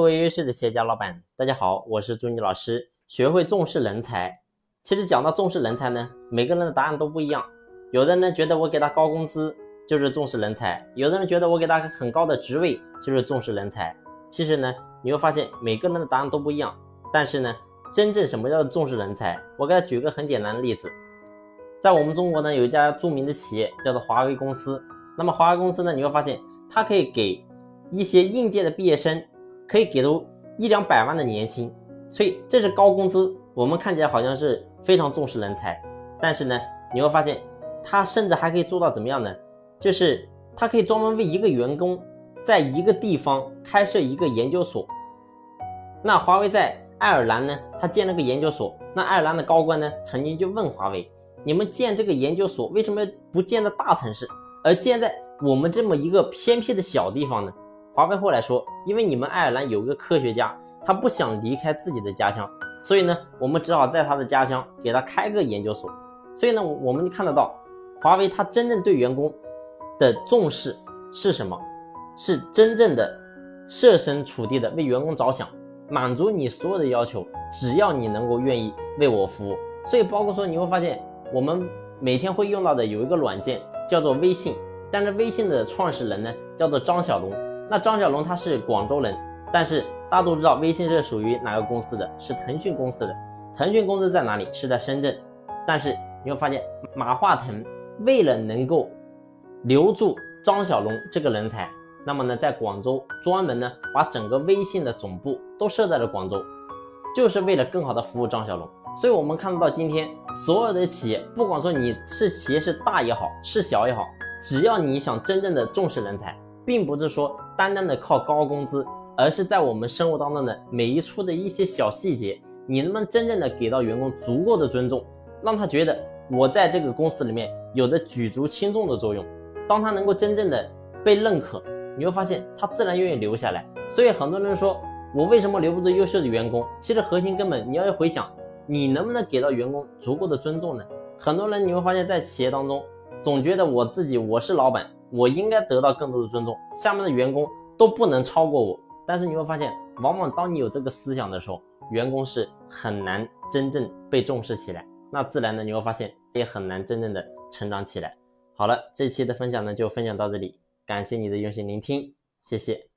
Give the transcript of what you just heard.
各位优秀的企业家老板，大家好，我是朱妮老师。学会重视人才，其实讲到重视人才呢，每个人的答案都不一样。有的人觉得我给他高工资就是重视人才，有的人觉得我给他很高的职位就是重视人才。其实呢，你会发现每个人的答案都不一样。但是呢，真正什么叫重视人才？我给他举个很简单的例子，在我们中国呢，有一家著名的企业叫做华为公司。那么华为公司呢，你会发现它可以给一些应届的毕业生。可以给到一两百万的年薪，所以这是高工资。我们看起来好像是非常重视人才，但是呢，你会发现他甚至还可以做到怎么样呢？就是他可以专门为一个员工在一个地方开设一个研究所。那华为在爱尔兰呢，他建了个研究所。那爱尔兰的高官呢，曾经就问华为：“你们建这个研究所为什么不建在大城市，而建在我们这么一个偏僻的小地方呢？”华为后来说，因为你们爱尔兰有个科学家，他不想离开自己的家乡，所以呢，我们只好在他的家乡给他开个研究所。所以呢，我们看得到，华为他真正对员工的重视是什么？是真正的设身处地的为员工着想，满足你所有的要求，只要你能够愿意为我服务。所以，包括说你会发现，我们每天会用到的有一个软件叫做微信，但是微信的创始人呢，叫做张小龙。那张小龙他是广州人，但是大家都知道微信是属于哪个公司的？是腾讯公司的。腾讯公司在哪里？是在深圳。但是你会发现，马化腾为了能够留住张小龙这个人才，那么呢，在广州专门呢把整个微信的总部都设在了广州，就是为了更好的服务张小龙。所以我们看得到今天所有的企业，不管说你是企业是大也好，是小也好，只要你想真正的重视人才。并不是说单单的靠高工资，而是在我们生活当中的每一处的一些小细节，你能不能真正的给到员工足够的尊重，让他觉得我在这个公司里面有着举足轻重的作用。当他能够真正的被认可，你会发现他自然愿意留下来。所以很多人说我为什么留不住优秀的员工？其实核心根本你要回想，你能不能给到员工足够的尊重呢？很多人你会发现在企业当中，总觉得我自己我是老板。我应该得到更多的尊重，下面的员工都不能超过我。但是你会发现，往往当你有这个思想的时候，员工是很难真正被重视起来。那自然呢，你会发现也很难真正的成长起来。好了，这期的分享呢就分享到这里，感谢你的用心聆听，谢谢。